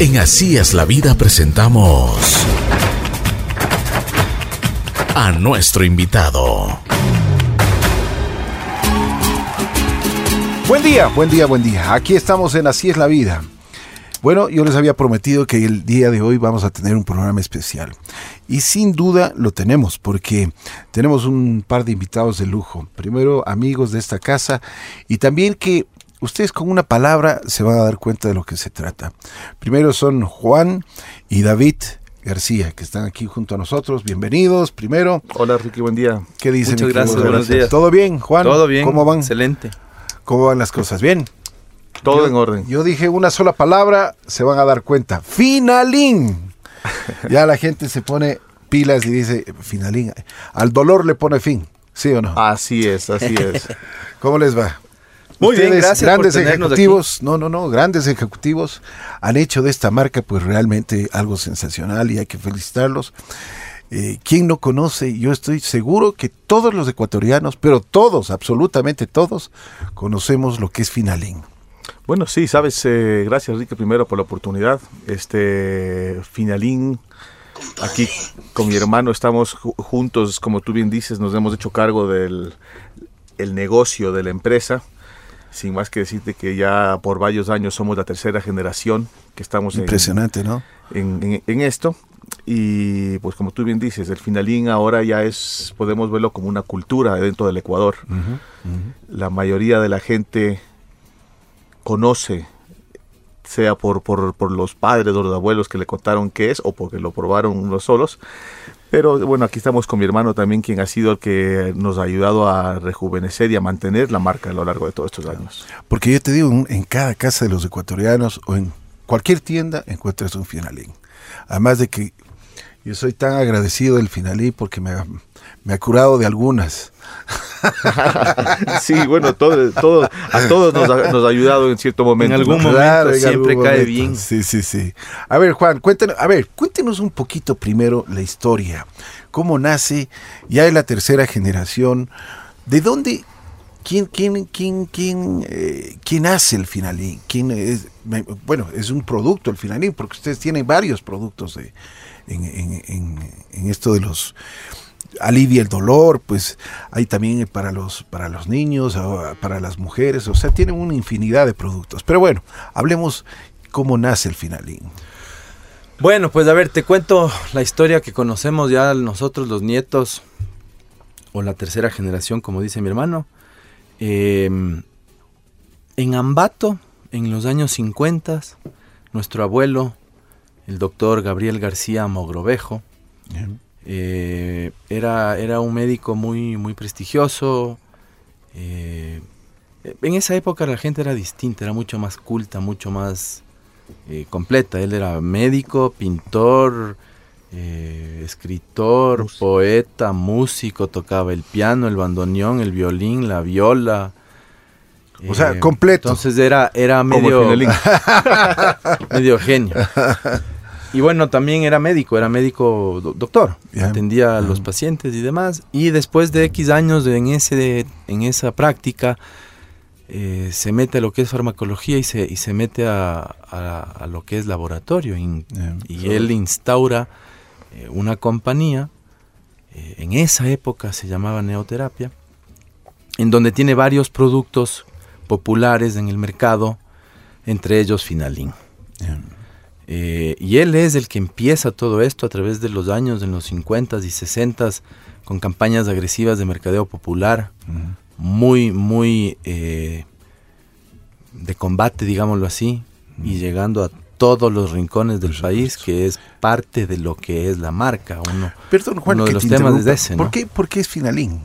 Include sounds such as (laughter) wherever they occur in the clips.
En Así es la vida presentamos a nuestro invitado. Buen día, buen día, buen día. Aquí estamos en Así es la vida. Bueno, yo les había prometido que el día de hoy vamos a tener un programa especial. Y sin duda lo tenemos, porque tenemos un par de invitados de lujo. Primero, amigos de esta casa y también que ustedes con una palabra se van a dar cuenta de lo que se trata. Primero son Juan y David García, que están aquí junto a nosotros. Bienvenidos, primero. Hola, Ricky, buen día. ¿Qué dicen? Muchas gracias, buenos días. ¿Todo bien, Juan? Todo bien. ¿Cómo van? Excelente. ¿Cómo van las cosas? ¿Bien? Todo Yo- en orden. Yo dije una sola palabra, se van a dar cuenta. Finalín. (laughs) ya la gente se pone pilas y dice, finalín. Al dolor le pone fin, ¿sí o no? Así es, así es. (laughs) ¿Cómo les va? Muy bien, gracias por Grandes tenernos ejecutivos, no, no, no, grandes ejecutivos han hecho de esta marca pues realmente algo sensacional y hay que felicitarlos. Eh, ¿Quién no conoce? Yo estoy seguro que todos los ecuatorianos, pero todos, absolutamente todos, conocemos lo que es Finalín. Bueno, sí, sabes, eh, gracias, Ricky, primero por la oportunidad. Este, Finalín, aquí con mi hermano estamos ju- juntos, como tú bien dices, nos hemos hecho cargo del el negocio de la empresa. Sin más que decirte que ya por varios años somos la tercera generación que estamos en, Impresionante, ¿no? en, en- en esto. Y pues como tú bien dices, el finalín ahora ya es, podemos verlo como una cultura dentro del Ecuador. La mayoría de la gente conoce, sea por, por, por los padres o los abuelos que le contaron qué es o porque lo probaron los solos. Pero bueno, aquí estamos con mi hermano también, quien ha sido el que nos ha ayudado a rejuvenecer y a mantener la marca a lo largo de todos estos años. Porque yo te digo, en- cada casa de los ecuatorianos o en cualquier tienda encuentras un finalín. Además de que yo soy tan agradecido del finalín porque me ha, me ha curado de algunas. (laughs) Sí, bueno, todo, todo, a todos nos ha, nos ha ayudado en cierto momento. En algún momento en siempre algún cae momento. bien. Sí, sí, sí. A ver, Juan, cuéntanos, a ver, cuéntenos un poquito primero la historia. ¿Cómo nace? Ya es la tercera generación. ¿De dónde? ¿Quién, quién, quién, quién, eh, quién hace el finalín? ¿Quién es? me- bueno, es un producto el finalín, porque ustedes tienen varios productos de- en, en- en- en esto de los alivia el dolor, pues hay también para los para los niños, para las mujeres, o sea, tienen una infinidad de productos. Pero bueno, hablemos cómo nace el finalín. Bueno, pues a ver, te cuento la historia que conocemos ya nosotros los nietos o la tercera generación, como dice mi hermano. Eh, en Ambato, en los años 50, nuestro abuelo, el doctor Gabriel García Mogrovejo, eh, era, era un médico muy, muy prestigioso. eh, en esa época la gente era distinta, era mucho más culta, mucho más eh, completa. Él era médico, pintor, eh, escritor, Músico. poeta, músico, tocaba el piano, el bandoneón, el violín, la viola. O sea, completo. Entonces era, era medio, (laughs) medio genio. (laughs) Y bueno, también era médico, era médico do- doctor. Atendía a los pacientes y demás. Y después de X años de- en, ese, en esa práctica, eh, se mete a lo que es farmacología y se, y se mete a, a- a lo que es laboratorio. Y él instaura eh, una compañía, eh, en esa época se llamaba Neoterapia, en donde tiene varios productos populares en el mercado, entre ellos Finalín. Ya. Eh, y él es el que empieza todo esto a través de los años, en los 50s y 60s, con campañas agresivas de mercadeo popular, muy, muy eh, de combate, digámoslo así, y llegando a todos los rincones del país, que es parte de lo que es la marca. Uno, Perdón, Juan, Uno de que los te temas es ese, ¿no? ¿Por qué, por qué es finalín?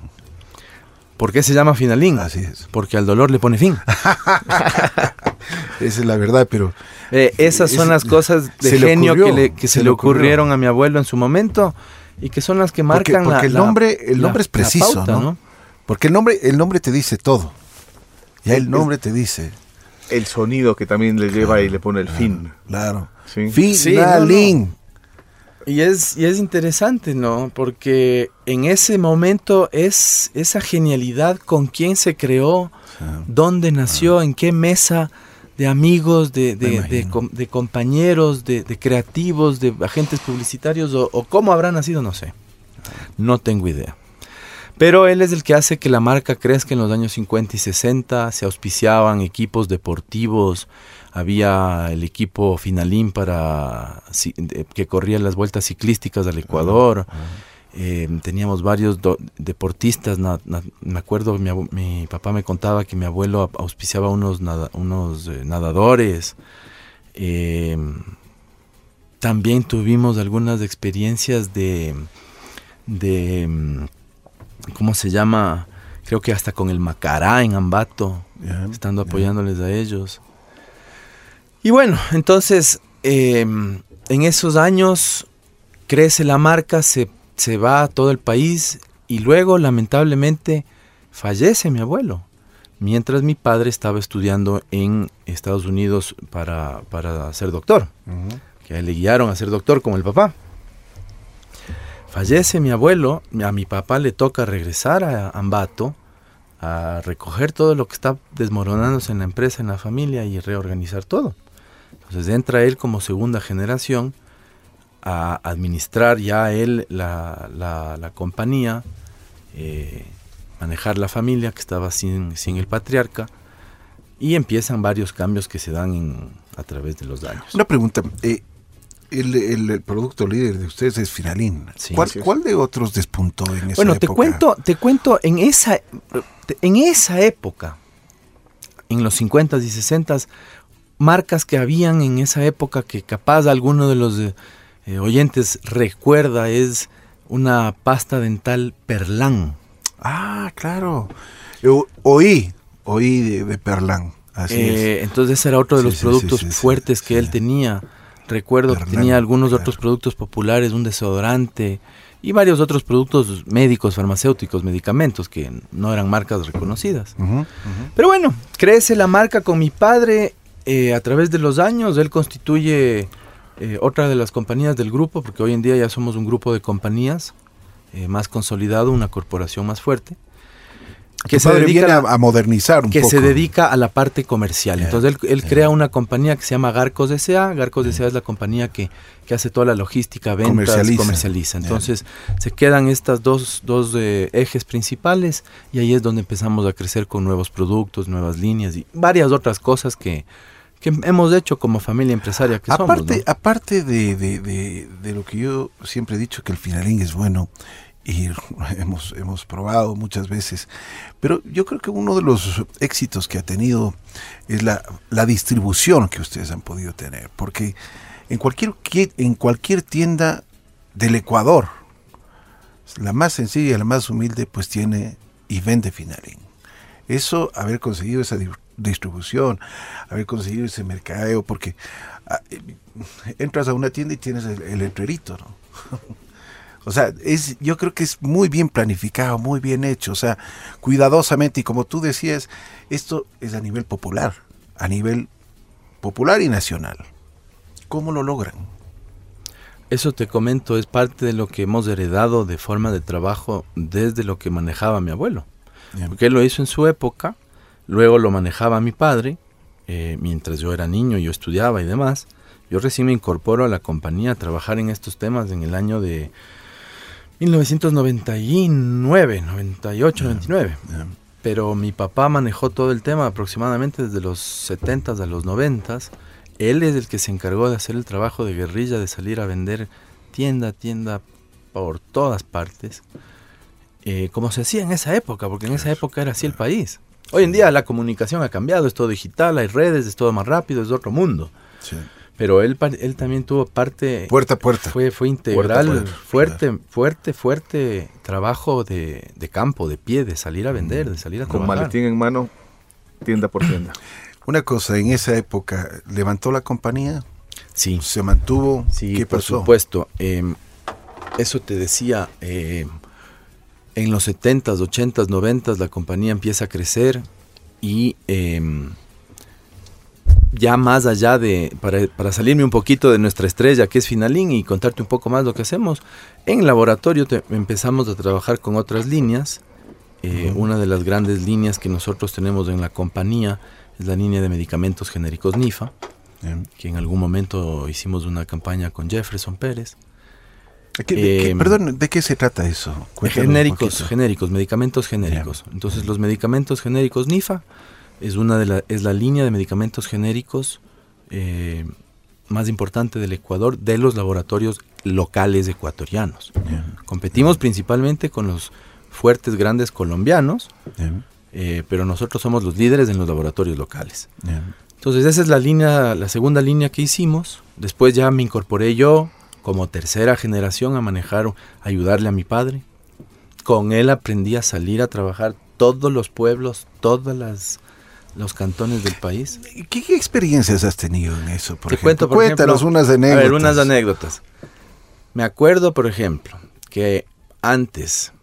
¿Por qué se llama Finalín? Así es. Porque al dolor le pone fin. (laughs) Esa es la verdad, pero Eh, esas son Es- las cosas de se le genio ocurrió, que, le- que se, le ocurrieron a mi abuelo en su momento y que son las que Porque- marcan porque la- el nombre- el la- nombre es preciso, pauta, ¿no? porque el nombre, el nombre te dice todo. Ya el nombre te dice. El sonido que también le lleva y le pone el fin. Claro. Sí. Finalín. Y es, y es interesante, ¿no? Porque en ese momento es esa genialidad con quién se creó, dónde nació, en qué mesa de amigos, de, de, de compañeros, de, de creativos, de agentes publicitarios o, o cómo habrá nacido, no sé. No tengo idea. Pero él es el que hace que la marca crezca en los años 50 y 60. Se auspiciaban equipos deportivos. Había el equipo Finalín para que corría las vueltas ciclísticas al Ecuador. Eh, teníamos varios do- deportistas. na- na- me acuerdo, mi, mi papá me contaba que mi abuelo au- auspiciaba unos, nada- unos eh, nadadores. Eh, también tuvimos algunas experiencias de, de, mm, ¿cómo se llama? Creo que hasta con el Macará en Ambato, estando apoyándoles a ellos. Y bueno, entonces, eh, en esos años crece la marca, se, se va a todo el país y luego, lamentablemente, fallece mi abuelo. Mientras mi padre estaba estudiando en Estados Unidos para, para ser doctor que le guiaron a ser doctor como el papá. Fallece mi abuelo, a mi papá le toca regresar a Ambato a recoger todo lo que está desmoronándose en la empresa, en la familia y reorganizar todo. Entonces entra él como segunda generación a administrar ya él la, la- la compañía, eh, manejar la familia que estaba sin, sin el patriarca y empiezan varios cambios que se dan en- a través de los años. Una pregunta. eh, el, el- el producto líder de ustedes es Finalín. Sí, ¿Cuál, cuál de otros despuntó en esa Bueno, te época? cuento, te cuento en esa, en esa época, en los 50s y 60s, marcas que habían en esa época que capaz alguno de los eh, eh, oyentes recuerda es una pasta dental Perlán. Ah, claro. Yo oí, oí de, de Perlán. Así Eh, es. entonces ese era otro de Sí, los sí, productos sí, fuertes que él tenía. Recuerdo que tenía algunos claro. otros productos populares, un desodorante y varios otros productos médicos, farmacéuticos, medicamentos que no eran marcas reconocidas. Pero bueno, crece la marca con mi padre eh, a través de los años. Él constituye eh, otra de las compañías del grupo, porque hoy en día ya somos un grupo de compañías eh, más consolidado, una corporación más fuerte. Que se viene a, a modernizar un que poco. se dedica a la parte comercial. Entonces él, crea una compañía que se llama Garcos S.A. Garcos S.A. es la compañía que, que hace toda la logística, ventas, Comercializa. comercializa. Entonces se quedan estas dos, dos eh, ejes principales y ahí es donde empezamos a crecer con nuevos productos, nuevas líneas y varias otras cosas que, que hemos hecho como familia empresaria que aparte, somos. ¿no? aparte de, de- de- de lo que yo siempre he dicho que el finalín es bueno y (laughs) hemos, hemos probado muchas veces, pero yo creo que uno de los éxitos que ha tenido es la, la distribución que ustedes han podido tener, porque en cualquier, qui- en cualquier tienda del Ecuador, la más sencilla, la más humilde, pues tiene y vende finalín. Eso, haber conseguido esa distribución, haber conseguido ese mercadeo, porque ah, entras a una tienda y tienes el, el letrerito, ¿no? (laughs) o sea, es, yo creo que es muy bien planificado, muy bien hecho, o sea, cuidadosamente, y como tú decías, esto es a nivel popular, a nivel popular y nacional. ¿Cómo lo logran? Eso te comento, es parte de lo que hemos heredado de forma de trabajo desde lo que manejaba mi abuelo. Porque él lo hizo en su época, luego lo manejaba mi padre, eh, mientras yo era niño, yo estudiaba y demás. Yo recién me incorporo a la compañía a trabajar en estos temas en el año de 1999, 98, 99. Ya. Pero mi papá manejó todo el tema aproximadamente desde los 70s a los 90s. Él es el que se encargó de hacer el trabajo de guerrilla, de salir a vender tienda a tienda por todas partes. eh, como se hacía en esa época, porque en esa época era así el país. Hoy en día la comunicación ha cambiado, es todo digital, hay redes, es todo más rápido, es otro mundo. Sí. Pero él, par- él también tuvo parte, Puerta a puerta. fue, fue integral, Puerta a puerta, fuerte, fuerte, fuerte trabajo de, de campo, de pie, de salir a vender, de salir a Con trabajar. maletín en mano, tienda por tienda. (clears throat) Una cosa, en esa época, ¿levantó la compañía? Sí, ¿Se mantuvo? sí, ¿Qué por pasó? supuesto. Em, eso te decía, em, en los 70s, 80s, 90s la compañía empieza a crecer y em, ya más allá de, para, para salirme un poquito de nuestra estrella que es Finalín y contarte un poco más lo que hacemos, en laboratorio te- empezamos a trabajar con otras líneas. Eh, Una de las grandes líneas que nosotros tenemos en la compañía es la línea de medicamentos genéricos NIFA, que en algún momento hicimos una campaña con Jefferson Pérez. ¿Qué- de qué- Eh, perdón, ¿de qué se trata eso? Cuéntanos genéricos, genéricos, medicamentos genéricos. Entonces, los medicamentos genéricos NIFA es una de la, es la línea de medicamentos genéricos eh, más importante del Ecuador de los laboratorios locales ecuatorianos. Competimos principalmente con los fuertes grandes colombianos, eh, pero nosotros somos los líderes en los laboratorios locales. Entonces esa es la línea, la segunda línea que hicimos. Después ya me incorporé yo como tercera generación a manejar, ayudarle a mi padre. Con él aprendí a salir a trabajar todos los pueblos, todos las, los cantones del país. ¿Qué, qué experiencias has tenido en eso? Por Te ejemplo? cuento, por Cuéntanos ejemplo, unas anécdotas. A ver, unas anécdotas. Me acuerdo, por ejemplo, que antes,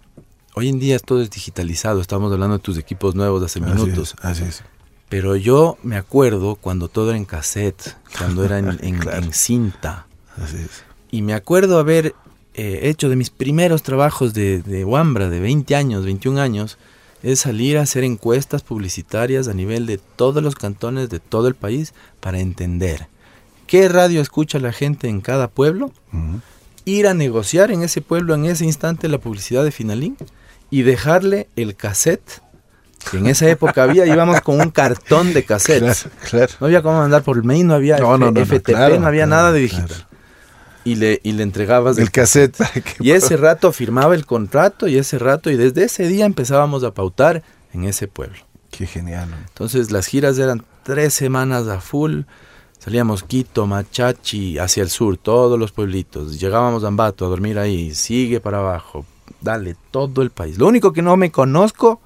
hoy en día todo es digitalizado, estamos hablando de tus equipos nuevos de hace Así minutos. es, así es. Pero yo me acuerdo cuando todo era en cassette, cuando era en, (laughs) en- Claro. en cinta. Así es. Y me acuerdo haber eh, hecho de mis primeros trabajos de, de Wambra, de 20 años, 21 años, es salir a hacer encuestas publicitarias a nivel de todos los cantones de todo el país para entender qué radio escucha la gente en cada pueblo, ir a negociar en ese pueblo en ese instante la publicidad de Finalín y dejarle el cassette, que en esa época había, íbamos con un cartón de cassettes. (laughs) Claro, claro. No había cómo mandar por mail, no había No, FTP, claro, no había nada de digital. Y le, y le entregabas El cassette. (laughs) para que- y ese rato firmaba el contrato y ese rato y desde ese día empezábamos a pautar en ese pueblo. Qué genial. ¿no? Entonces las giras eran tres semanas a full. Salíamos Quito, Machachi, hacia el sur, todos los pueblitos. Llegábamos a Ambato a dormir ahí. Sigue para abajo. Dale, todo el país. Lo único que no me conozco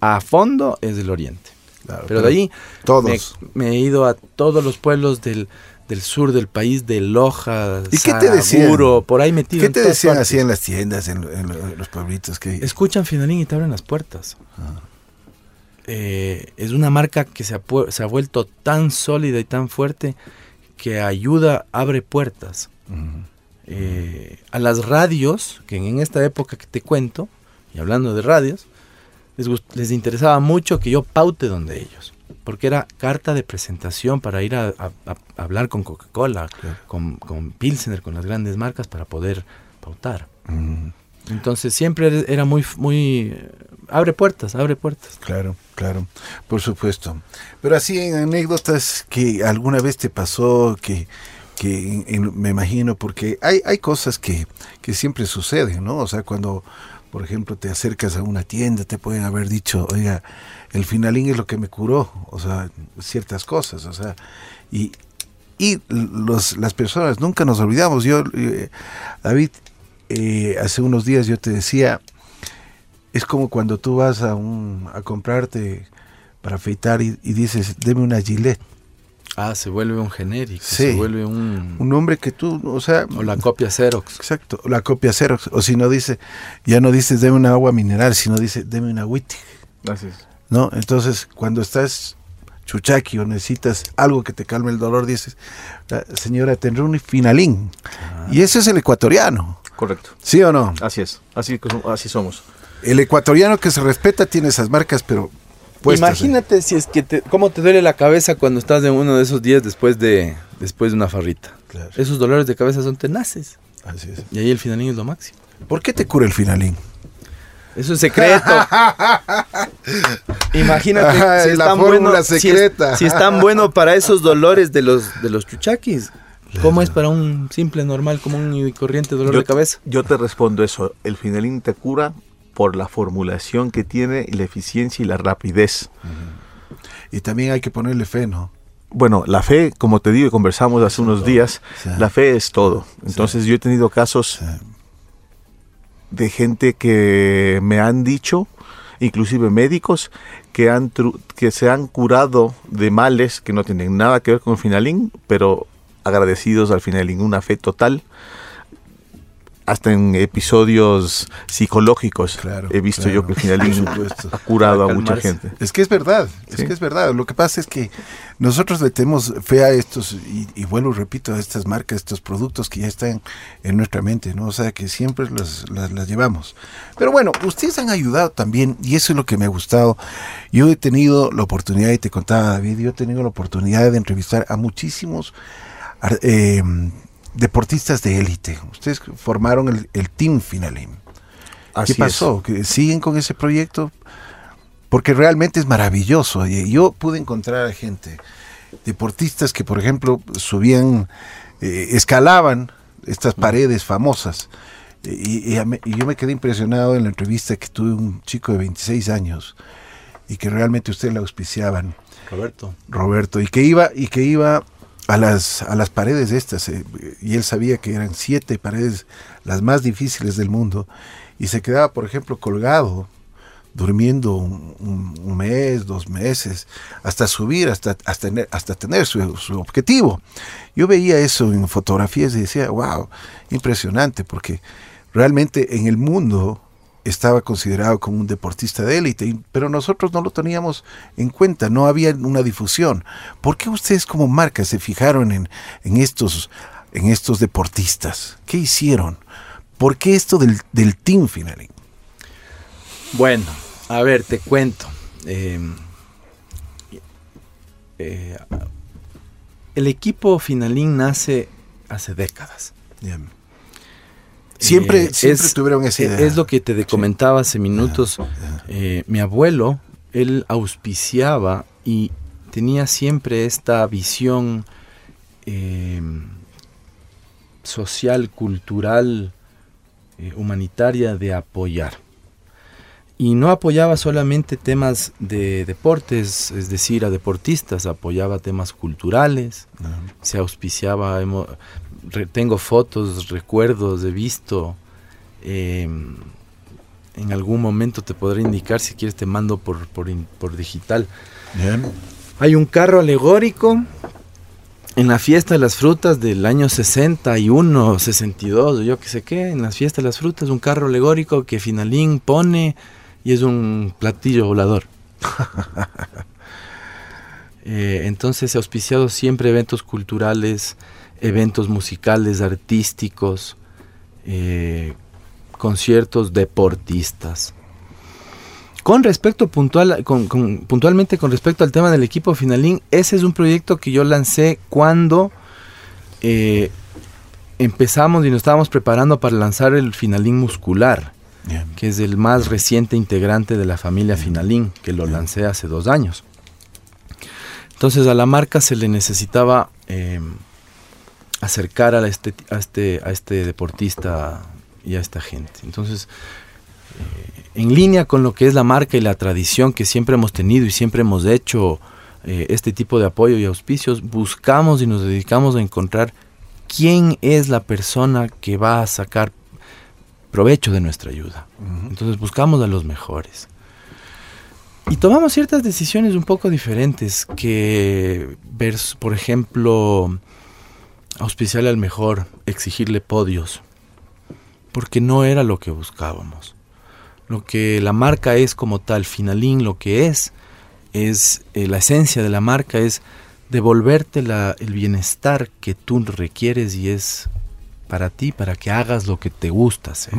a fondo es el oriente. Claro, Pero de ahí Todos. me, me he ido a todos los pueblos del, del sur del país, de Loja, ¿Y qué te decían? Por ahí metido. ¿Qué te decían partes. así en las tiendas, en, lo- en lo- en los pueblitos? Que... Escuchan Finalín y te abren las puertas. Eh, es una marca que se ha, pu- se ha vuelto tan sólida y tan fuerte que ayuda, abre puertas. Eh, a las radios, que en esta época que te cuento, y hablando de radios, les, les interesaba mucho que yo paute donde ellos. Porque era carta de presentación para ir a, a- a hablar con Coca-Cola, Claro. con, con Pilsener, con las grandes marcas para poder pautar. Ujú. Entonces siempre era- muy, muy... eh, Abre puertas, abre puertas. Claro, claro, por supuesto. Pero así en anécdotas que alguna vez te pasó, que, que en- en- me imagino, porque hay, hay cosas que, que siempre suceden, ¿no? O sea, cuando, por ejemplo, te acercas a una tienda, te pueden haber dicho, oiga, el finalín es lo que me curó, o sea, ciertas cosas, o sea, y, y los, las personas, nunca nos olvidamos. Yo, eh, David, eh, hace unos días yo te decía, es como cuando tú vas a, un, a comprarte para afeitar y, y dices, deme una gilet. Ah, se vuelve un genérico, Sí. se vuelve un... Un nombre que tú, o sea, o la copia Xerox. exacto, la copia Xerox. O si no dice, ya no dices, deme una agua mineral, sino dice, deme una. Así es. ¿No? Entonces, cuando estás chuchaqui o necesitas algo que te calme el dolor, dices, "Ah, señora, tendré un finalín. Y ese es el ecuatoriano. Correcto. ¿Sí o no? Así es. Así, así somos. El ecuatoriano que se respeta tiene esas marcas, pero puestas, ¿eh? Imagínate si es que te, cómo te duele la cabeza cuando estás en uno de esos días después de, después de una farrita. Claro. Esos dolores de cabeza son tenaces. Así es. Y ahí el finalín es lo máximo. ¿Por qué te cura el finalín? Eso es secreto. (laughs) Imagínate Ajá, si es la tan fórmula bueno, si es- secreta. Si es, tan bueno para esos dolores de los de los chuchaquis, ¿cómo es para un simple normal común y corriente dolor yo, de cabeza? yo te respondo eso. El finalín te cura por la formulación que tiene, y la eficiencia y la rapidez. Y también hay que ponerle fe, ¿no? Bueno, la fe, como te digo, y conversamos hace unos días, Sí. la fe es todo. Entonces yo he tenido casos Sí. de gente que me han dicho, inclusive médicos, que, han que se han curado de males que no tienen nada que ver con Finalín, pero agradecidos al Finalín, una fe total. Hasta en episodios psicológicos Claro, he visto claro, yo que supuesto. ha curado a mucha gente. Es que es verdad, es Sí. que es verdad. Lo que pasa es que nosotros le tenemos fe a estos, y, y vuelvo, repito, a estas marcas, estos productos que ya están en nuestra mente, ¿no? O sea, que siempre las, las, las llevamos. Pero bueno, ustedes han ayudado también, y eso es lo que me ha gustado. Yo he tenido la oportunidad, y te contaba David, yo he tenido la oportunidad de entrevistar a muchísimos eh, deportistas de élite. Ustedes formaron el, el Team Finalim. Así ¿Qué pasó? ¿Que ¿Siguen con ese proyecto? Porque realmente es maravilloso. Y Yo pude encontrar a gente, deportistas que, por ejemplo, subían, eh, escalaban estas paredes famosas. Y, y yo me quedé impresionado en la entrevista que tuve un chico de 26 años y que realmente ustedes le auspiciaban, Roberto. Roberto, y que iba, y que iba a las, a las paredes estas, eh, y él sabía que eran siete paredes las más difíciles del mundo, y se quedaba, por ejemplo, colgado, durmiendo un, mes, dos meses, hasta subir, hasta, hasta, tener, hasta tener su, su objetivo. Yo veía eso en fotografías y decía, wow, impresionante, porque realmente en el mundo estaba considerado como un deportista de élite, pero nosotros no lo teníamos en cuenta, no había una difusión. ¿Por qué ustedes como marca se fijaron en, en estos, en estos deportistas? ¿Qué hicieron? ¿Por qué esto del, del team finaling? Bueno, a ver, te cuento. Eh, eh, el equipo Finalín nace hace décadas. Siempre, Eh, siempre es- tuvieron esa eh, idea. Es lo que te comentaba hace minutos. Eh, mi abuelo, él auspiciaba y tenía siempre esta visión eh, social, cultural, eh, humanitaria de apoyar. Y no apoyaba solamente temas de deportes, es decir, a deportistas, apoyaba temas culturales, se auspiciaba, tengo fotos, recuerdos, he visto, eh, en algún momento te podré indicar, si quieres te mando por, por, digital. Bien. Hay un carro alegórico en la fiesta de las frutas del año 61, 62, yo qué sé qué, en las fiestas de las frutas, un carro alegórico que Finalín pone y es un platillo volador. (laughs) Eh, entonces auspiciado siempre eventos culturales, eventos musicales, artísticos, eh, conciertos deportistas. Con respecto puntual, con- con- puntualmente con respecto al tema del equipo Finalín, ese es un proyecto que yo lancé cuando eh, empezamos y nos estábamos preparando para lanzar el Finalín muscular, Bien. que es el más reciente integrante de la familia Finalín, que lo lancé hace dos años. Entonces a la marca se le necesitaba eh, acercar a este, a, este, a este deportista y a esta gente. Entonces, eh, en línea con lo que es la marca y la tradición que siempre hemos tenido y siempre hemos hecho eh, este tipo de apoyo y auspicios, buscamos y nos dedicamos a encontrar quién es la persona que va a sacar provecho de nuestra ayuda. Entonces buscamos a los mejores. Y tomamos ciertas decisiones un poco diferentes que por ejemplo, auspiciarle al mejor, exigirle podios, porque no era lo que buscábamos. Lo que la marca es como tal, Finalín, lo que es, es eh, la esencia de la marca es devolverte la- el bienestar que tú requieres y es para ti, para que hagas lo que te gusta hacer.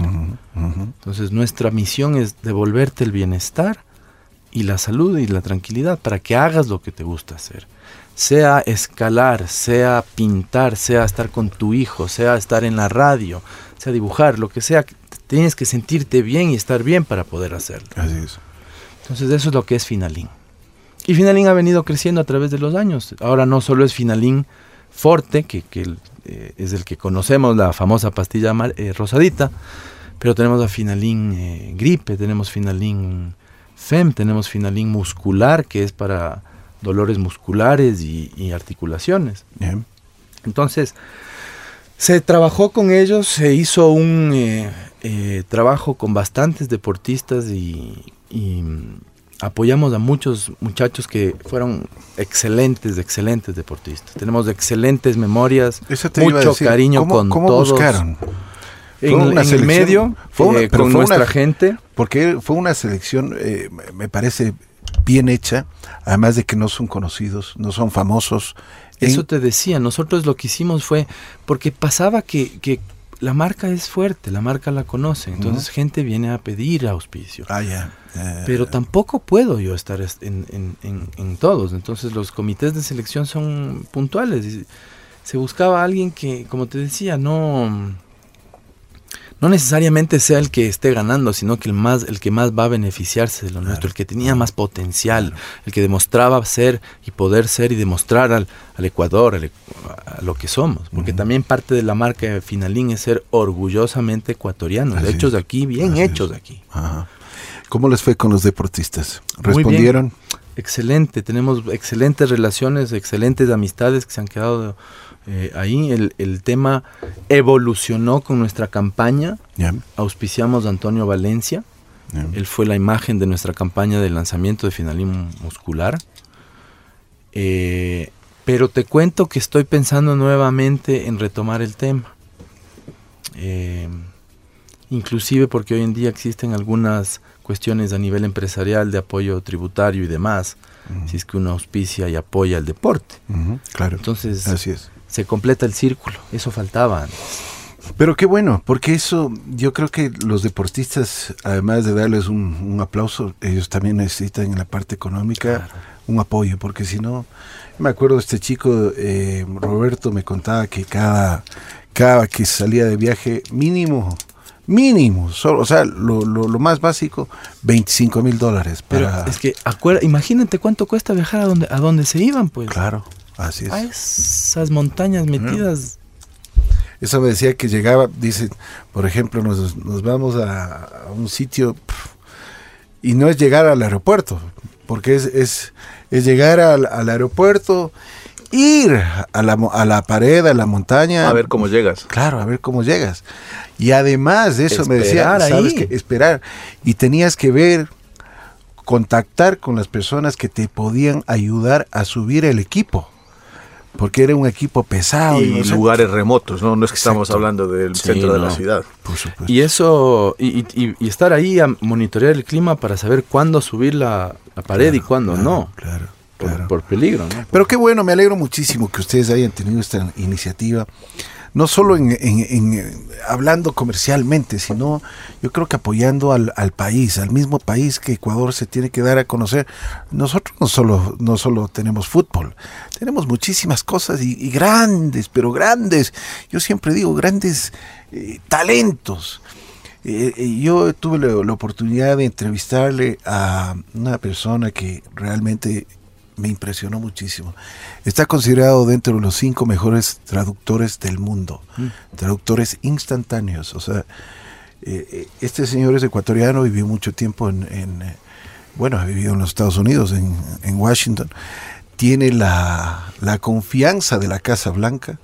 Entonces nuestra misión es devolverte el bienestar y la salud y la tranquilidad para que hagas lo que te gusta hacer. Sea escalar, sea pintar, sea estar con tu hijo, sea estar en la radio, sea dibujar, lo que sea, tienes que sentirte bien y estar bien para poder hacerlo. Así es. Entonces eso es lo que es Finalín. Y Finalín ha venido creciendo a través de los años. Ahora no solo es Finalín Forte, que, eh, es el que conocemos, la famosa pastilla eh, rosadita, pero tenemos a Finalín eh, Gripe, tenemos Finalín FEM, tenemos Finalín Muscular, que es para dolores musculares y, y articulaciones. Entonces, se trabajó con ellos, se hizo un eh, eh, trabajo con bastantes deportistas y, y, mm, apoyamos a muchos muchachos que fueron excelentes, excelentes deportistas. Tenemos excelentes memorias, mucho decir. cariño ¿Cómo, con cómo todos. buscaron? Fue en, una en el medio, fue una- eh, con fue nuestra una- gente. Porque fue una selección, me parece, bien hecha, además de que no son conocidos, no son famosos. En- Eso te decía, nosotros lo que hicimos fue, porque pasaba que, que la marca es fuerte, la marca la conoce, entonces gente viene a pedir auspicio. Ah, ya. eh, Pero tampoco puedo yo estar est- en, en- en- en todos. Entonces los comités de selección son puntuales. Se buscaba alguien que, como te decía, no, no necesariamente sea el que esté ganando, sino que el, más, el que más va a beneficiarse de lo nuestro, el que tenía más potencial, el que demostraba ser y poder ser y demostrar al, al Ecuador, al a lo que somos. Porque también parte de la marca de Finalín es ser orgullosamente ecuatorianos, Así hechos de aquí, bien Así hechos de aquí. ajá. ¿Cómo les fue con los deportistas? ¿Respondieron? Excelente, tenemos excelentes relaciones, excelentes amistades que se han quedado eh, ahí. El, el tema evolucionó con nuestra campaña. Auspiciamos a Antonio Valencia. Él fue la imagen de nuestra campaña de lanzamiento de finalismo muscular. Eh, pero te cuento que estoy pensando nuevamente en retomar el tema. Eh, inclusive porque hoy en día existen algunas cuestiones a nivel empresarial de apoyo tributario y demás, si es que uno auspicia y apoya el deporte. Claro. Entonces Así es. Se completa el círculo, eso faltaba antes. Pero qué bueno, porque eso, yo creo que los deportistas, además de darles un, un aplauso, ellos también necesitan en la parte económica un apoyo, porque si no, me acuerdo este chico, eh, Roberto me contaba que cada, cada que salía de viaje, mínimo, mínimo, solo, o sea, lo, lo, lo más básico, 25 mil dólares. Pero Para, es que acuerda, imagínate cuánto cuesta viajar a donde, a donde se iban, pues. Claro, así es. A esas montañas metidas. Eso me decía que llegaba, dice, por ejemplo, nos, nos vamos a, a un sitio y no es llegar al aeropuerto, porque es, es, es llegar al, al aeropuerto, ir a la, a la pared, a la montaña. A ver cómo llegas. Claro, a ver cómo llegas. Y además de eso me decía, Esperar sabes ahí. que esperar. Y tenías que ver, contactar con las personas que te podían ayudar a subir el equipo. Porque era un equipo pesado. y lugares remotos, ¿no? No es que estamos hablando del Sí, centro de la ciudad. Por supuesto. Y eso, y, y- y- estar ahí a monitorear el clima para saber cuándo subir la, la pared y cuándo Claro, no. Claro, Por, claro. por peligro, ¿no? Pero qué bueno, me alegro muchísimo que ustedes hayan tenido esta iniciativa, no solo en, hablando comercialmente, sino yo creo que apoyando al, al país, al mismo país que Ecuador se tiene que dar a conocer. Nosotros no solo, no solo tenemos fútbol, tenemos muchísimas cosas y, grandes, pero grandes, yo siempre digo, grandes eh, talentos. Eh, eh, yo tuve la oportunidad de entrevistarle a una persona que realmente me impresionó muchísimo. Está considerado dentro de los cinco mejores traductores del mundo, traductores instantáneos. O sea, eh, eh, este señor es ecuatoriano, vivió mucho tiempo en, en, eh, bueno, ha vivido en los Estados Unidos, en, en Washington. Tiene la, la confianza de la Casa Blanca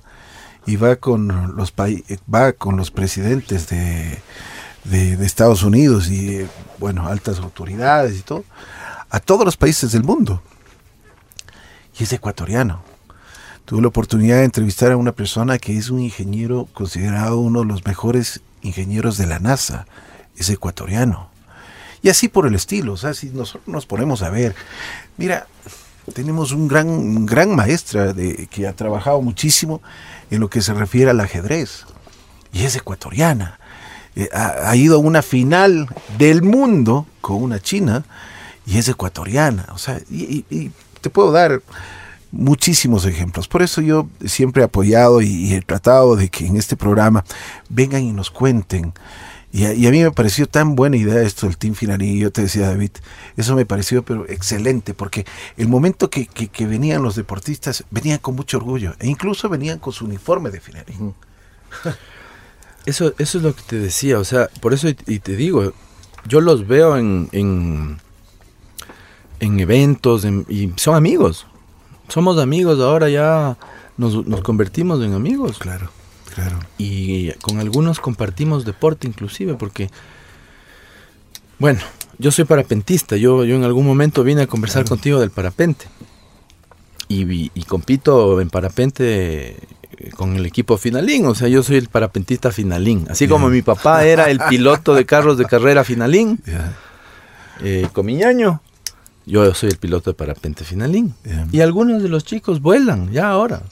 y va con los va con los presidentes de, de, de Estados Unidos y bueno altas autoridades y todo a todos los países del mundo es ecuatoriano tuve la oportunidad de entrevistar a una persona que es un ingeniero considerado uno de los mejores ingenieros de la NASA es ecuatoriano y así por el estilo o sea si nosotros nos ponemos a ver mira tenemos un gran, un gran maestra de, que ha trabajado muchísimo en lo que se refiere al ajedrez. Y es ecuatoriana. Eh, ha, ha ido a una final del mundo con una china y es ecuatoriana. O sea, y, y- y te puedo dar muchísimos ejemplos. Por eso yo siempre he apoyado y, he tratado de que en este programa vengan y nos cuenten. Y a, mí me pareció tan buena idea esto del Team Finalí. Yo te decía, David, eso me pareció pero excelente, porque el momento que, que- venían los deportistas, venían con mucho orgullo, e incluso venían con su uniforme de Finalí. Eso, eso es lo que te decía, o sea, por eso y, te digo, yo los veo en, en eventos en- y son amigos. Somos amigos, ahora ya nos, nos convertimos en amigos. Claro, claro. Y con algunos compartimos deporte inclusive, porque, bueno, yo soy parapentista, yo, yo en algún momento vine a conversar contigo del parapente. Y, compito en parapente con el equipo Finalín, o sea, yo soy el parapentista Finalín, así como mi papá era el piloto de carros de carrera Finalín, Ya, eh, Comiñaño, yo soy el piloto de parapente Finalín. Y algunos de los chicos vuelan ya ahora.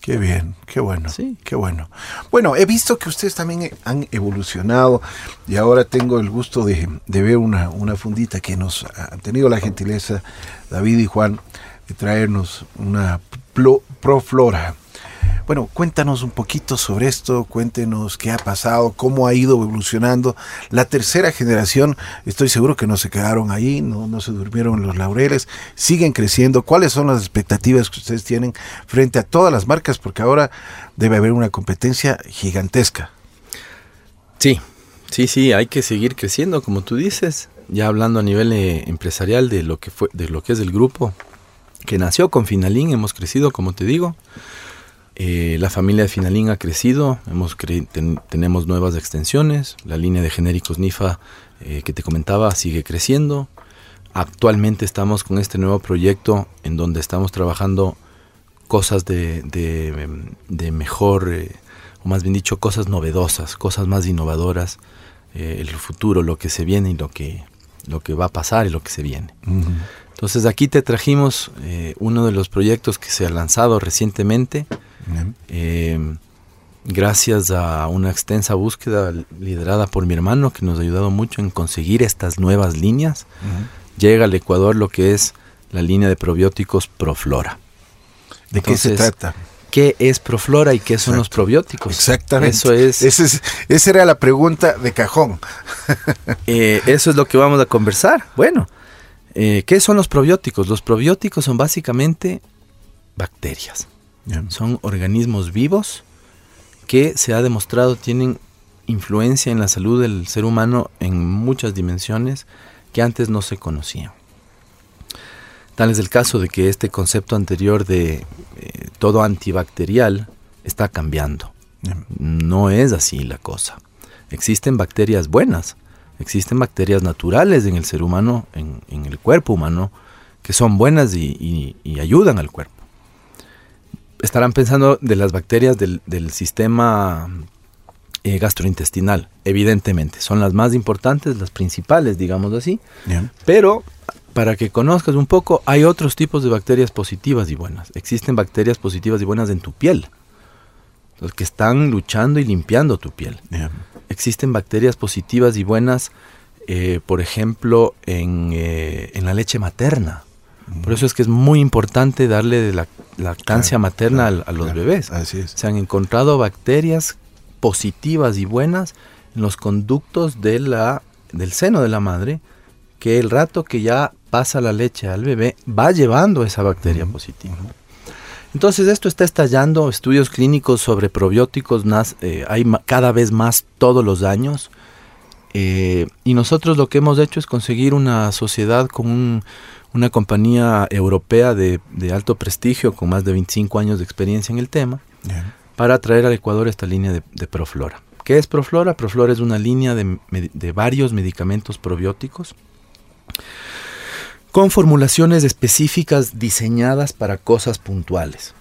Qué bien, qué bueno, Sí. qué bueno. Bueno, he visto que ustedes también han evolucionado y ahora tengo el gusto de, de ver una, una fundita que nos han tenido la gentileza, David y Juan, de traernos una plo- Proflora. Bueno, cuéntanos un poquito sobre esto, cuéntenos qué ha pasado, cómo ha ido evolucionando. La tercera generación, estoy seguro que no se quedaron ahí, no, no se durmieron en los laureles, siguen creciendo. ¿Cuáles son las expectativas que ustedes tienen frente a todas las marcas? Porque ahora debe haber una competencia gigantesca. Sí, sí, sí, hay que seguir creciendo, como tú dices. Ya hablando a nivel eh, empresarial de lo que fue, de lo que es el grupo que nació con Finalín, hemos crecido, como te digo. Eh, la familia de Finalín ha crecido, hemos tenemos nuevas extensiones. La línea de genéricos NIFA eh, que te comentaba sigue creciendo. Actualmente estamos con este nuevo proyecto en donde estamos trabajando cosas de, de mejor, eh, o más bien dicho, cosas novedosas, cosas más innovadoras, eh, el futuro, lo que se viene y lo que, lo que va a pasar y lo que se viene. Entonces aquí te trajimos eh, uno de los proyectos que se ha lanzado recientemente, eh, gracias a una extensa búsqueda liderada por mi hermano que nos ha ayudado mucho en conseguir estas nuevas líneas. Llega al Ecuador lo que es la línea de probióticos Proflora. ¿De qué se trata? ¿Qué es Proflora y qué son los probióticos? Exactamente. Eso es, Ese es- esa era la pregunta de cajón. (laughs) eh, eso es lo que vamos a conversar. Bueno, eh, ¿qué son los probióticos? Los probióticos son básicamente bacterias. Son organismos vivos que se ha demostrado tienen influencia en la salud del ser humano en muchas dimensiones que antes no se conocían. Tal es el caso de que este concepto anterior de eh, todo antibacterial está cambiando. No es así la cosa. Existen bacterias buenas, existen bacterias naturales en el ser humano, en, en el cuerpo humano, que son buenas y, y- y ayudan al cuerpo. Estarán pensando de las bacterias del, del sistema eh, gastrointestinal, evidentemente. Son las más importantes, las principales, digamos así. Pero para que conozcas un poco, hay otros tipos de bacterias positivas y buenas. Existen bacterias positivas y buenas en tu piel, los que están luchando y limpiando tu piel. Existen bacterias positivas y buenas, eh, por ejemplo, en, eh, en la leche materna. Por eso es que es muy importante darle de la lactancia Claro, materna claro, a, los claro. bebés. Así es. Se han encontrado bacterias positivas y buenas en los conductos de la, del seno de la madre, que el rato que ya pasa la leche al bebé va llevando esa bacteria positiva. Entonces esto está estallando, estudios clínicos sobre probióticos nas- eh, hay cada vez más todos los años. eh, y nosotros lo que hemos hecho es conseguir una sociedad con un- una compañía europea de, de alto prestigio, con más de 25 años de experiencia en el tema, para traer al Ecuador esta línea de, de Proflora. ¿Qué es Proflora? Proflora es una línea de, de varios medicamentos probióticos con formulaciones específicas diseñadas para cosas puntuales.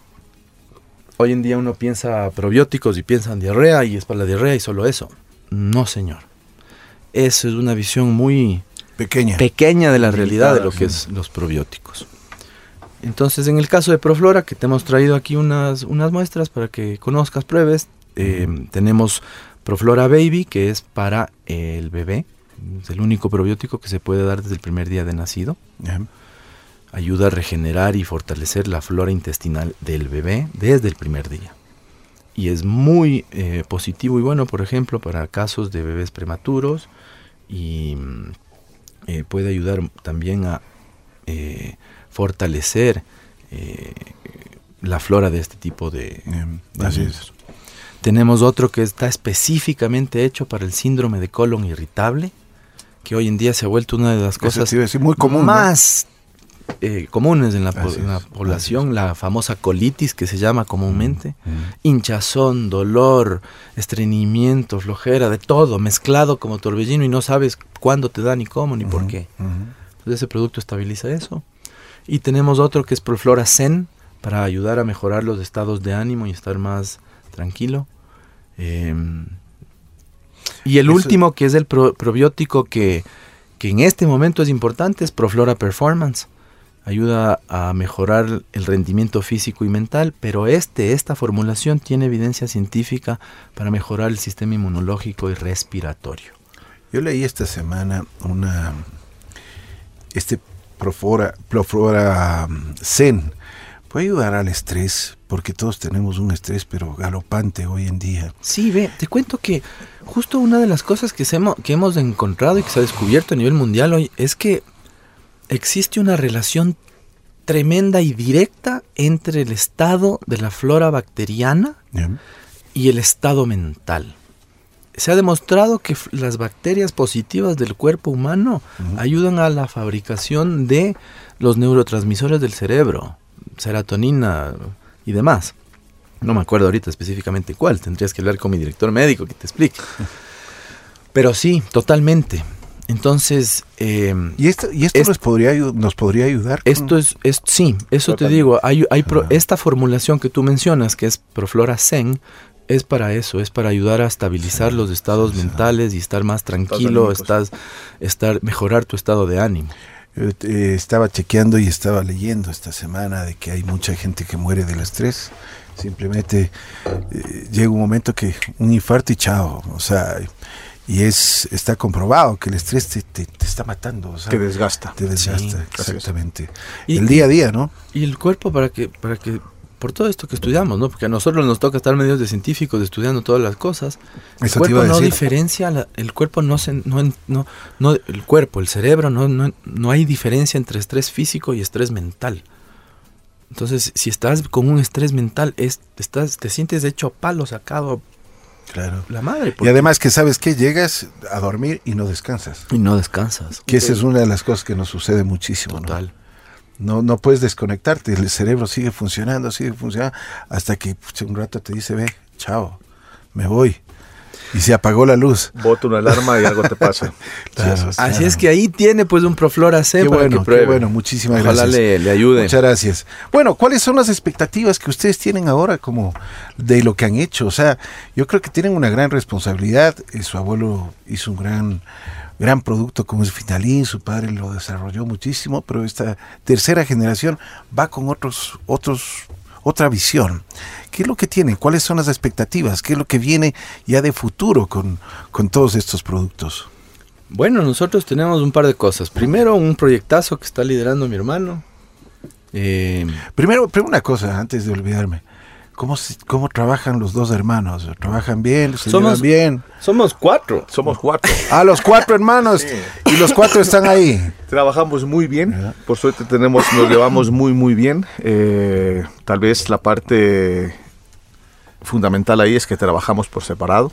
Hoy en día uno piensa probióticos y piensa en diarrea y es para la diarrea y solo eso. No, señor. Eso es una visión muy Pequeña. pequeña de la realidad de lo que es los probióticos. Entonces, en el caso de Proflora, que te hemos traído aquí unas, unas muestras para que conozcas, pruebes, eh, tenemos Proflora Baby, que es para el bebé. Es el único probiótico que se puede dar desde el primer día de nacido. Ayuda a regenerar y fortalecer la flora intestinal del bebé desde el primer día. Y es muy eh, positivo y bueno, por ejemplo, para casos de bebés prematuros y mm, eh, puede ayudar también a eh, fortalecer la flora de este tipo de, de Así es. Tenemos otro que está específicamente hecho para el síndrome de colon irritable, que hoy en día se ha vuelto una de las cosas te iba a decir, muy común. ¿no? más eh, comunes en la, po- Así en la es, población, la famosa colitis que se llama comúnmente, Mm. hinchazón, dolor, estreñimiento, flojera, de todo, mezclado como torbellino y no sabes cuándo te da ni cómo ni por qué. Entonces ese producto estabiliza eso. Y tenemos otro que es Proflora Zen para ayudar a mejorar los estados de ánimo y estar más tranquilo. Em, y el Eso- último, que es el pro- probiótico que, que en este momento es importante, es Proflora Performance. Ayuda a mejorar el rendimiento físico y mental, pero este, esta formulación tiene evidencia científica para mejorar el sistema inmunológico y respiratorio. Yo leí esta semana una este Profora, Profora mm, Zen puede ayudar al estrés, porque todos tenemos un estrés, pero galopante hoy en día. Sí, ve, te cuento que justo una de las cosas que, se hemo- que hemos encontrado y que se ha descubierto a nivel mundial hoy es que existe una relación tremenda y directa entre el estado de la flora bacteriana y el estado mental. Se ha demostrado que las bacterias positivas del cuerpo humano ayudan a la fabricación de los neurotransmisores del cerebro, serotonina y demás. No me acuerdo ahorita específicamente cuál, tendrías que hablar con mi director médico que te explique. (laughs) Pero sí, totalmente. Entonces, eh, Y esto, y esto Es- nos, podría, ayu- nos podría ayudar. con- esto es, es sí, eso te digo. Hay, hay pro- esta formulación que tú mencionas, que es Proflora Zen, es para eso, es para ayudar a estabilizar los estados sí, sí. mentales y estar más tranquilo, estás, estar, mejorar tu estado de ánimo. Yo, eh, estaba chequeando y estaba leyendo esta semana de que hay mucha gente que muere del estrés. Simplemente eh, llega un momento que un infarto y chao. O sea, y es está comprobado que el estrés te, te- te está matando. O sea, que desgasta. te desgasta, Sí, exactamente. Y- el día a día, ¿no? Y el cuerpo para que, para que, por todo esto que estudiamos, ¿no? Porque a nosotros nos toca estar medios de científicos estudiando todas las cosas. El Eso cuerpo a no diferencia, la- el cuerpo no se, no, no, no, el cuerpo, el cerebro, no, no, no hay diferencia entre estrés físico y estrés mental. Entonces, si estás con un estrés mental, es, estás, te sientes hecho palo sacado Claro. la madre. Y además que sabes que llegas a dormir y no descansas. y no descansas. Que esa es una de las cosas que nos sucede muchísimo. Total. No, no puedes desconectarte, el cerebro sigue funcionando, sigue funcionando, hasta que pucha, un rato te dice, ve, chao, me voy. Y se apagó la luz. Bota una alarma y algo te pasa. (laughs) Claro, Sí. Así Claro. es que ahí tiene pues un Proflora C Qué para bueno, que qué bueno, muchísimas Ojalá gracias. le, le ayude. Muchas gracias. Bueno, ¿cuáles son las expectativas que ustedes tienen ahora como de lo que han hecho? O sea, yo creo que tienen una gran responsabilidad. Eh, su abuelo hizo un gran gran producto como es Finalín, su padre lo desarrolló muchísimo, pero esta tercera generación va con otros otros otra visión. ¿Qué es lo que tienen? ¿Cuáles son las expectativas? ¿Qué es lo que viene ya de futuro con, con todos estos productos? Bueno, nosotros tenemos un par de cosas. Primero, un proyectazo que está liderando mi hermano. Eh, Primero, primero una cosa, antes de olvidarme. ¿Cómo, ¿Cómo trabajan los dos hermanos? ¿Trabajan bien? ¿Se Somos- llevan bien? somos cuatro. Somos cuatro. Ah, los cuatro hermanos. Y los cuatro están ahí. Trabajamos muy bien, por suerte tenemos, nos llevamos muy muy bien. Eh, tal vez la parte fundamental ahí es que trabajamos por separado,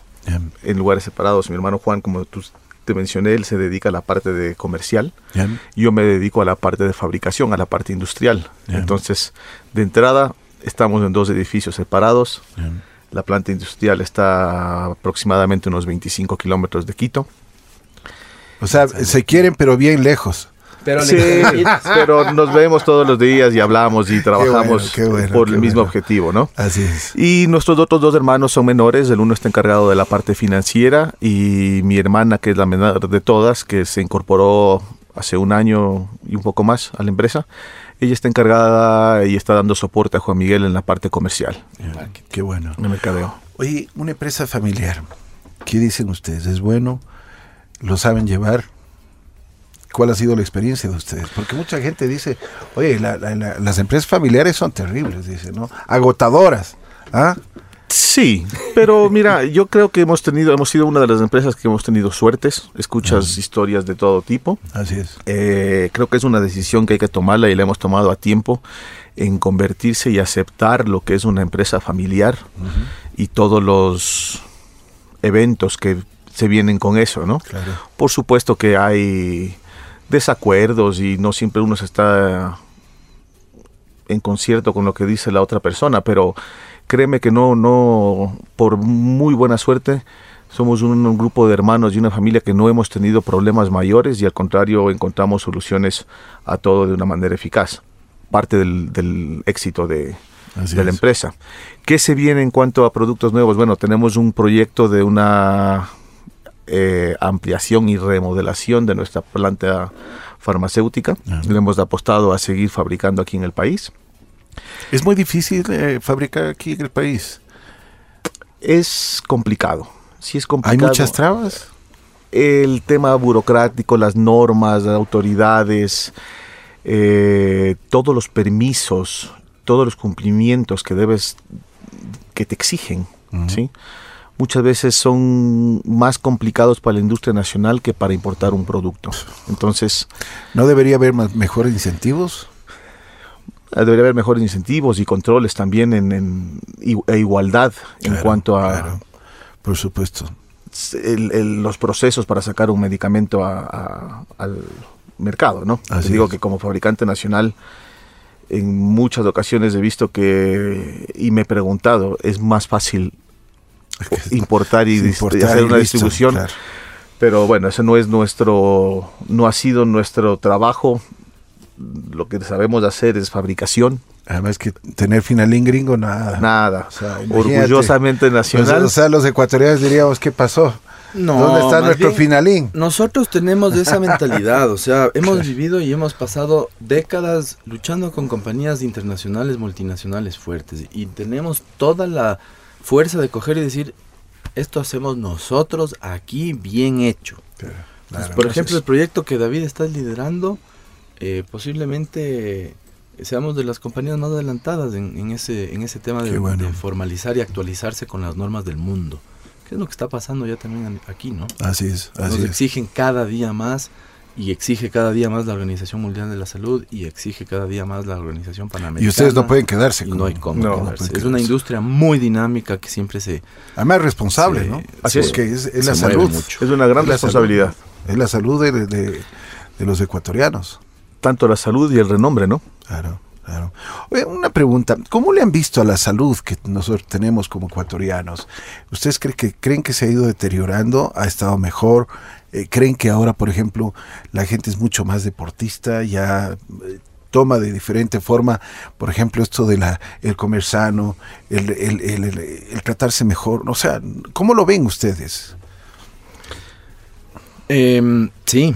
en lugares separados. Mi hermano Juan, como tú te mencioné, él se dedica a la parte de comercial. Yo me dedico a la parte de fabricación, a la parte industrial. Entonces, de entrada, estamos en dos edificios separados. La planta industrial está aproximadamente unos 25 kilómetros de Quito. O sea, se quieren, pero bien lejos. Pero Sí, (laughs) pero nos vemos todos los días y hablamos y trabajamos qué bueno, por qué el mismo bueno. objetivo, ¿no? Así es. Y nuestros otros dos hermanos son menores, el uno está encargado de la parte financiera y mi hermana, que es la menor de todas, que se incorporó hace un año y un poco más a la empresa, ella está encargada y está dando soporte a Juan Miguel en la parte comercial, Qué bueno. en el mercadeo. Oye, una empresa familiar. ¿Qué dicen ustedes? ¿Es bueno? ¿Lo saben llevar? ¿Cuál ha sido la experiencia de ustedes? Porque mucha gente dice, oye, la- la- la- las empresas familiares son terribles, dice, ¿no? Agotadoras. ¿Ah? Sí, pero mira, yo creo que hemos tenido, hemos sido una de las empresas que hemos tenido suertes, escuchas historias de todo tipo. Así es. Eh, creo que es una decisión que hay que tomarla y la hemos tomado a tiempo en convertirse y aceptar lo que es una empresa familiar y todos los eventos que se vienen con eso, ¿no? Claro. Por supuesto que hay desacuerdos y no siempre uno se está en concierto con lo que dice la otra persona, pero créeme que no, no, por muy buena suerte, somos un, un grupo de hermanos y una familia que no hemos tenido problemas mayores y al contrario encontramos soluciones a todo de una manera eficaz. parte del, del éxito de, Así de la es. empresa. ¿Qué se viene en cuanto a productos nuevos? Bueno, tenemos un proyecto de una eh, ampliación y remodelación de nuestra planta farmacéutica. Ajá. Le hemos apostado a seguir fabricando aquí en el país. Es muy difícil eh, fabricar aquí en el país. Es complicado. Sí es Hay complicado. muchas trabas. el tema burocrático, las normas, las autoridades, eh, todos los permisos, todos los cumplimientos que debes, que te exigen. ¿sí? Muchas veces son más complicados para la industria nacional que para importar un producto. Entonces, ¿No debería haber más, mejores incentivos? Debería haber mejores incentivos y controles también en, e igualdad en cuanto a claro, por supuesto. el- el- los procesos para sacar un medicamento a- a- al mercado, ¿no? Así Te digo es. que como fabricante nacional, en muchas ocasiones he visto que, y me he preguntado, es más fácil importar y, dis- Importar y hacer y una listo, distribución, claro. pero bueno, ese no es nuestro, no ha sido nuestro trabajo. Lo que sabemos hacer es fabricación, Además que tener finalín gringo, nada. nada. O sea. Orgullosamente nacional. O sea, los ecuatorianos diríamos, ¿qué pasó? No, ¿Dónde está nuestro bien, finalín? Nosotros tenemos esa (laughs) mentalidad, o sea, hemos vivido y hemos pasado décadas luchando con compañías internacionales, multinacionales fuertes y tenemos toda la fuerza de coger y decir, esto hacemos nosotros aquí bien hecho. Claro, Entonces, claro. por ejemplo, el proyecto que David está liderando, eh, posiblemente seamos de las compañías más adelantadas en, en ese, en ese tema de, Qué bueno. de formalizar y actualizarse con las normas del mundo. ¿Qué es lo que está pasando ya también aquí, no? Así es, Nos es. exigen cada día más y exige cada día más la Organización Mundial de la Salud y exige cada día más la Organización Panamericana. Y ustedes no pueden quedarse. Con- no hay cómo no, no quedarse. Es una industria muy dinámica que siempre se, Además responsable, ¿no? así es. Porque es, la salud. mucho. Es una gran Es responsabilidad. Es la salud de, de- de los ecuatorianos. Tanto la salud y el renombre, ¿no? Claro, claro. Oye, una pregunta. ¿Cómo le han visto a la salud que nosotros tenemos como ecuatorianos? ¿Ustedes creen que, creen que se ha ido deteriorando? ¿Ha estado mejor? Eh, ¿Creen que ahora, por ejemplo, la gente es mucho más deportista? ¿Ya eh, toma de diferente forma, por ejemplo, esto de la el comer sano, el, el- el- el- el tratarse mejor? O sea, ¿cómo lo ven ustedes? Em, sí,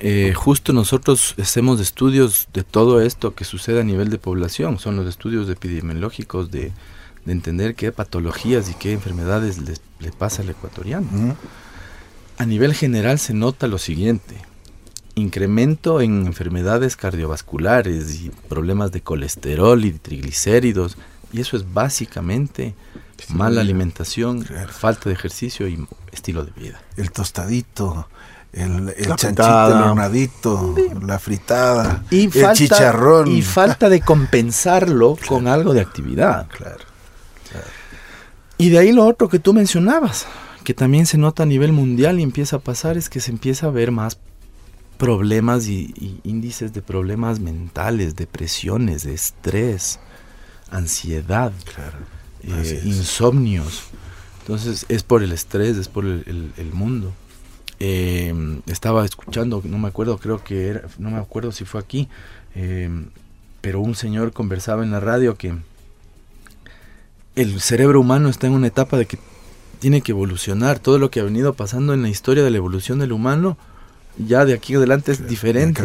Eh, justo nosotros hacemos estudios de todo esto que sucede a nivel de población, son los estudios epidemiológicos de, de entender qué patologías y qué enfermedades le pasa al ecuatoriano. A nivel general se nota lo siguiente, incremento en enfermedades cardiovasculares y problemas de colesterol y triglicéridos, y eso es básicamente mala alimentación, Claro. falta de ejercicio y estilo de vida. El tostadito, el, el La chanchito, fritada. el hornadito, la fritada, Y el falta, chicharrón. Y falta de compensarlo con algo de actividad. Claro. Y de ahí lo otro que tú mencionabas, que también se nota a nivel mundial y empieza a pasar, es que se empieza a ver más problemas y, y índices de problemas mentales, depresiones, de estrés, ansiedad, Claro. eh, insomnios. Entonces es por el estrés, es por el, el- el mundo. Eh, estaba escuchando, no me acuerdo, creo que era, no me acuerdo si fue aquí, eh, pero un señor conversaba en la radio que el cerebro humano está en una etapa de que tiene que evolucionar. Todo lo que ha venido pasando en la historia de la evolución del humano, ya de aquí adelante es diferente.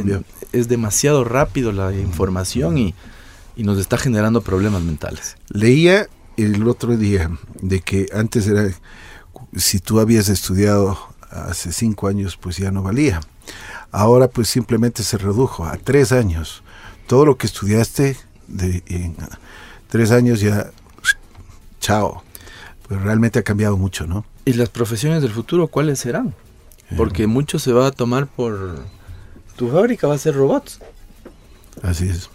Es demasiado rápido la información y, y nos está generando problemas mentales. Leía el otro día de que antes era, si tú habías estudiado hace cinco años, pues ya no valía. Ahora pues simplemente se redujo a tres años. Todo lo que estudiaste de, en tres años ya, chao. Pues realmente ha cambiado mucho, ¿no? ¿Y las profesiones del futuro cuáles serán? Porque mucho se va a tomar por... Tu fábrica va a ser robots. Así es.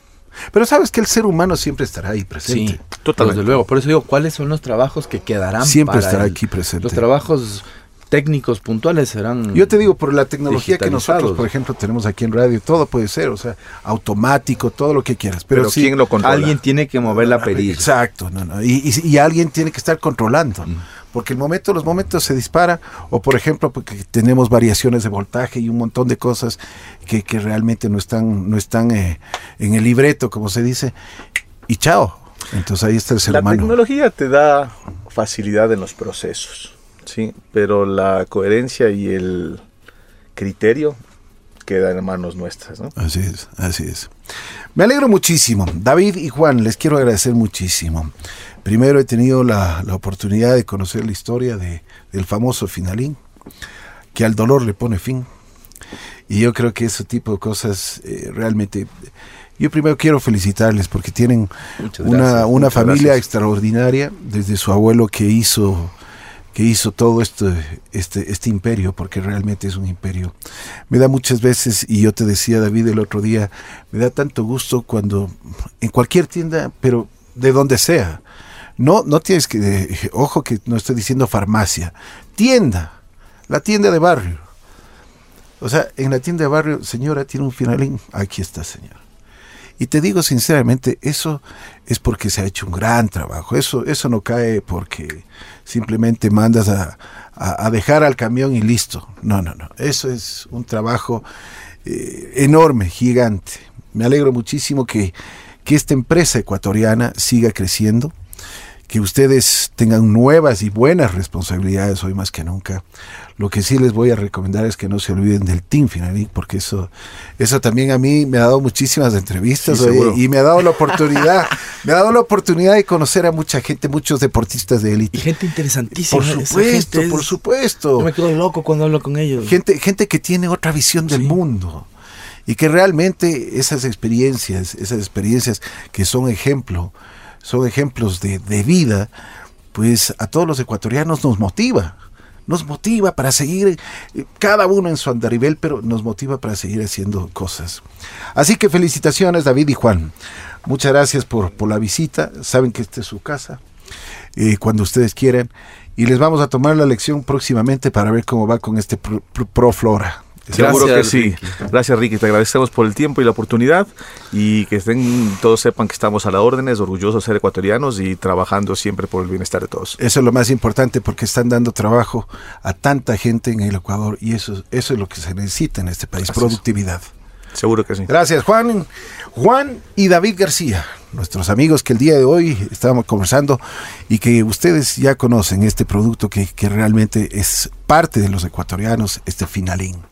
Pero sabes que el ser humano siempre estará ahí presente. Sí, Totalmente. Desde luego. Por eso digo, ¿cuáles son los trabajos que quedarán Siempre para estará el- aquí presente. Los trabajos técnicos puntuales serán... Yo te digo, por la tecnología que nosotros, por ejemplo, tenemos aquí en radio, todo puede ser, o sea, automático, todo lo que quieras. Pero, Pero, sí, ¿quién lo controla? Alguien tiene que mover la perilla. Exacto, no, no, y, y- y alguien tiene que estar controlando, porque el momento, los momentos se dispara, o por ejemplo, porque tenemos variaciones de voltaje y un montón de cosas que, que realmente no están, no están eh, en el libreto, como se dice, y chao. Entonces ahí está el ser La humano. tecnología te da facilidad en los procesos, ¿sí? Pero la coherencia y el criterio quedan en manos nuestras, ¿no? Así es, así es. Me alegro muchísimo. David y Juan, les quiero agradecer muchísimo. Primero he tenido la, la oportunidad de conocer la historia de, del famoso finalín, que al dolor le pone fin. Y yo creo que ese tipo de cosas eh, realmente... Yo primero quiero felicitarles porque tienen una, una familia gracias. extraordinaria, desde su abuelo que hizo que hizo todo este, este, este imperio, porque realmente es un imperio. Me da muchas veces, y yo te decía David el otro día, me da tanto gusto cuando en cualquier tienda, pero de donde sea, no, no tienes que, eh, ojo que no estoy diciendo farmacia, tienda, la tienda de barrio. O sea, en la tienda de barrio, señora, tiene un finalín, aquí está, señora. Y te digo sinceramente, eso es porque se ha hecho un gran trabajo. Eso, eso no cae porque simplemente mandas a, a- dejar al camión y listo. No, no, no. Eso es un trabajo eh, enorme, gigante. Me alegro muchísimo que, que esta empresa ecuatoriana siga creciendo, que ustedes tengan nuevas y buenas responsabilidades hoy más que nunca. Lo que sí les voy a recomendar es que no se olviden del Team Finalic, porque eso, eso también a mí me ha dado muchísimas entrevistas Sí, oye, seguro. y me ha dado la (laughs) oportunidad, me ha dado la oportunidad de conocer a mucha gente, muchos deportistas de Y élite. gente interesantísima. Por supuesto, es- por supuesto. Yo me quedo loco cuando hablo con ellos. Gente, gente que tiene otra visión del Sí. mundo y que realmente esas experiencias, esas experiencias que son ejemplo, son ejemplos de, de vida, pues a todos los ecuatorianos nos motiva. Nos motiva para seguir, cada uno en su andarivel, pero nos motiva para seguir haciendo cosas. Así que felicitaciones David y Juan. Muchas gracias por, por la visita. Saben que esta es su casa eh, cuando ustedes quieran. Y les vamos a tomar la lección próximamente para ver cómo va con este Pro, Pro- Seguro que sí. Ricky. Gracias, Ricky. Te agradecemos por el tiempo y la oportunidad. Y que estén, todos sepan que estamos a la órdenes, orgullosos de ser ecuatorianos y trabajando siempre por el bienestar de todos. Eso es lo más importante porque están dando trabajo a tanta gente en el Ecuador y eso, eso es lo que se necesita en este país, Gracias. productividad. Seguro que sí. Gracias, Juan. Juan y David García, nuestros amigos que el día de hoy estábamos conversando y que ustedes ya conocen este producto que, que realmente es parte de los ecuatorianos, este finalín.